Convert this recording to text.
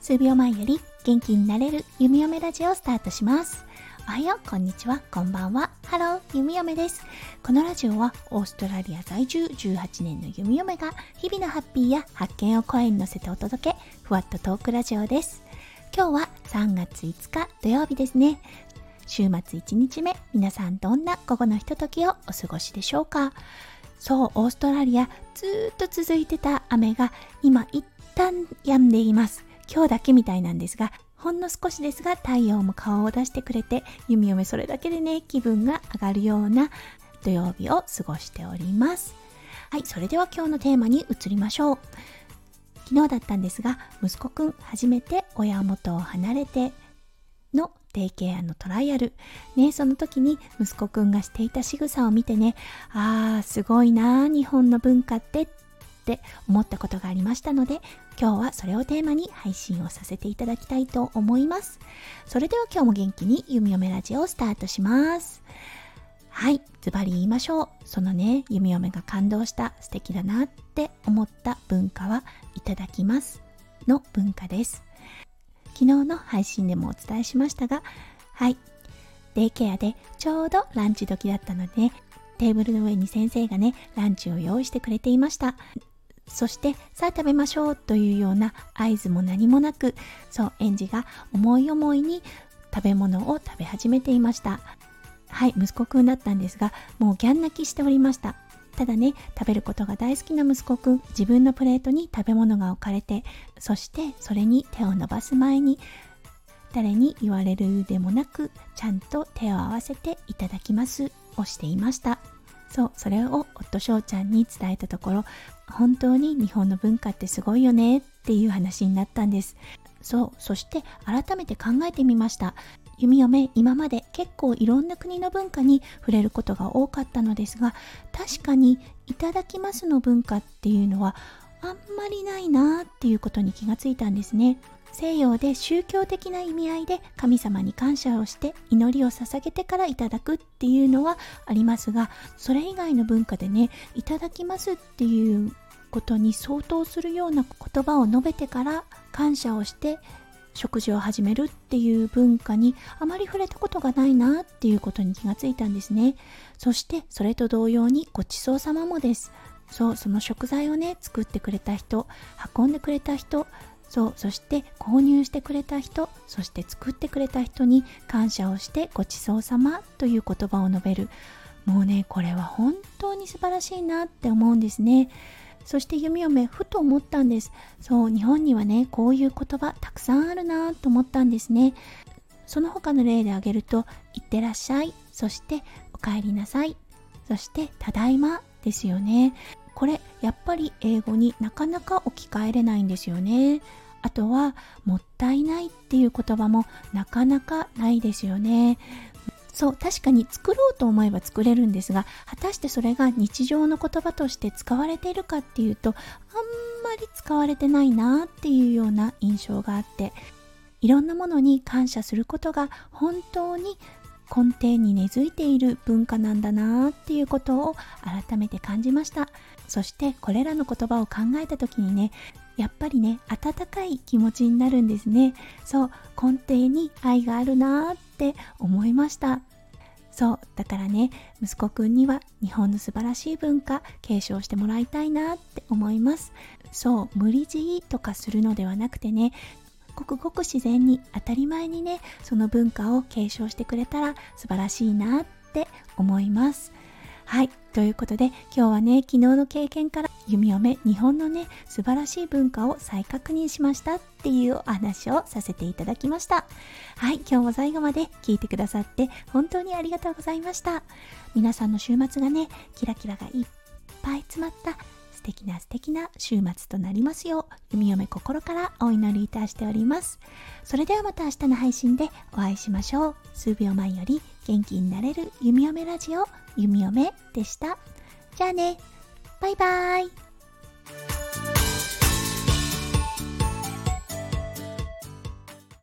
数秒前より元気になれる弓嫁ラジオをスタートします。おはよう、こんにちは、こんばんは。ハロー、弓嫁です。このラジオはオーストラリア在住18年の弓嫁が日々のハッピーや発見を声に乗せてお届け、ふわっとトークラジオです。今日は3月5日土曜日ですね。週末1日目、皆さんどんな午後のひとときをお過ごしでしょうか？そう、オーストラリアずっと続いてた雨が今一旦止んでいます。今日だけみたいなんですが、ほんの少しですが太陽も顔を出してくれて、弓嫁それだけでね、気分が上がるような土曜日を過ごしております。はい、それでは今日のテーマに移りましょう。昨日だったんですが、息子くん初めて親元を離れてデイケアのトライアル。ね、その時に息子くんがしていた仕草を見てね、ああ、すごいな日本の文化ってって思ったことがありましたので、今日はそれをテーマに配信をさせていただきたいと思います。それでは今日も元気に弓嫁ラジオをスタートします。はい、ズバリ言いましょう。そのね、弓嫁が感動した素敵だなって思った文化はいただきますの文化です。昨日の配信でもお伝えしましたが、はい、デイケアでちょうどランチ時だったので、テーブルの上に先生がね、ランチを用意してくれていました。そしてさあ食べましょうというような合図も何もなくそう園児が思い思いに食べ物を食べ始めていました。はい息子くんだったんですがもうギャン泣きしておりました。ただね食べることが大好きな息子くん。自分のプレートに食べ物が置かれてそしてそれに手を伸ばす前に誰に言われるでもなくちゃんと手を合わせていただきますをしていました。そうそれを夫翔ちゃんに伝えたところ本当に日本の文化ってすごいよねっていう話になったんです。そうそして改めて考えてみました。弓嫁今まで結構いろんな国の文化に触れることが多かったのですが確かにいただきますの文化っていうのはあんまりないなっていうことに気がついたんですね。西洋で宗教的な意味合いで神様に感謝をして祈りを捧げてからいただくっていうのはありますがそれ以外の文化でねいただきますっていうことに相当するような言葉を述べてから感謝をして食事を始めるっていう文化にあまり触れたことがないなっていうことに気がついたんですね。そしてそれと同様にごちそうさまもです。そうその食材をね作ってくれた人運んでくれた人そうそして購入してくれた人そして作ってくれた人に感謝をしてごちそうさまという言葉を述べる。もうねこれは本当に素晴らしいなって思うんですね。そして弓嫁ふと思ったんです。そう日本にはねこういう言葉たくさんあるなと思ったんですね。その他の例で挙げると「いってらっしゃい」そして「おかえりなさい」そして「ただいま」ですよね。これやっぱり英語になかなか置き換えれないんですよね。あとはもったいないっていう言葉もなかなかないですよね。そう確かに作ろうと思えば作れるんですが果たしてそれが日常の言葉として使われているかっていうとあんまり使われてないなっていうような印象があっていろんなものに感謝することが本当に根底に根付いている文化なんだなっていうことを改めて感じました。そしてこれらの言葉を考えた時にねやっぱりね温かい気持ちになるんですね。そう根底に愛があるなって思いました。そうだからね息子くんには日本の素晴らしい文化継承してもらいたいなって思います。そう無理強いとかするのではなくてねごくごく自然に当たり前にねその文化を継承してくれたら素晴らしいなって思います。はい。ということで今日はね昨日の経験から弓嫁日本のね素晴らしい文化を再確認しましたっていうお話をさせていただきました。はい。今日も最後まで聞いてくださって本当にありがとうございました。皆さんの週末がねキラキラがいっぱい詰まった敵な素敵な週末となりますよう、弓嫁心からお祈りいたしております。それではまた明日の配信でお会いしましょう。数秒前より元気になれる弓嫁ラジオ、弓嫁でした。じゃあね、バイバーイ。